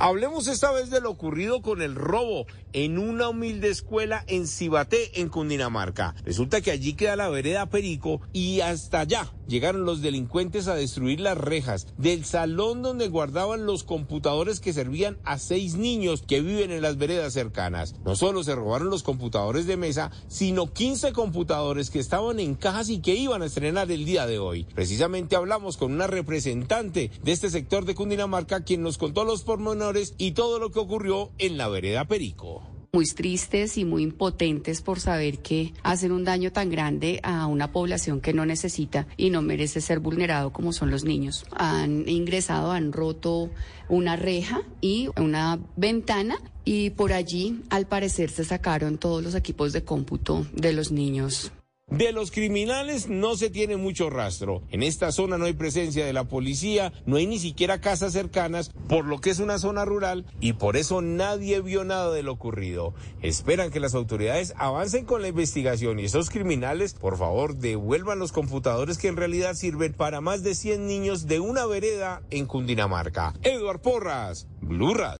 Hablemos esta vez de lo ocurrido con el robo en una humilde escuela en Cibaté, en Cundinamarca. Resulta que allí queda la vereda Perico y hasta allá llegaron los delincuentes a destruir las rejas del salón donde guardaban los computadores que servían a seis niños que viven en las veredas cercanas. No solo se robaron los computadores de mesa, sino 15 computadores que estaban en cajas y que iban a estrenar el día de hoy. Precisamente hablamos con una representante de este sector de Cundinamarca quien nos contó los pormenores y todo lo que ocurrió en la vereda Perico muy tristes y muy impotentes por saber que hacen un daño tan grande a una población que no necesita y no merece ser vulnerado como son los niños. Han ingresado, han roto una reja y una ventana y por allí al parecer se sacaron todos los equipos de cómputo de los niños de los criminales no se tiene mucho rastro. En esta zona no hay presencia de la policía, no hay ni siquiera casas cercanas, por lo que es una zona rural y por eso nadie vio nada de lo ocurrido. Esperan que las autoridades avancen con la investigación y esos criminales, por favor, devuelvan los computadores que en realidad sirven para más de 100 niños de una vereda en Cundinamarca. Eduard Porras, Blurras.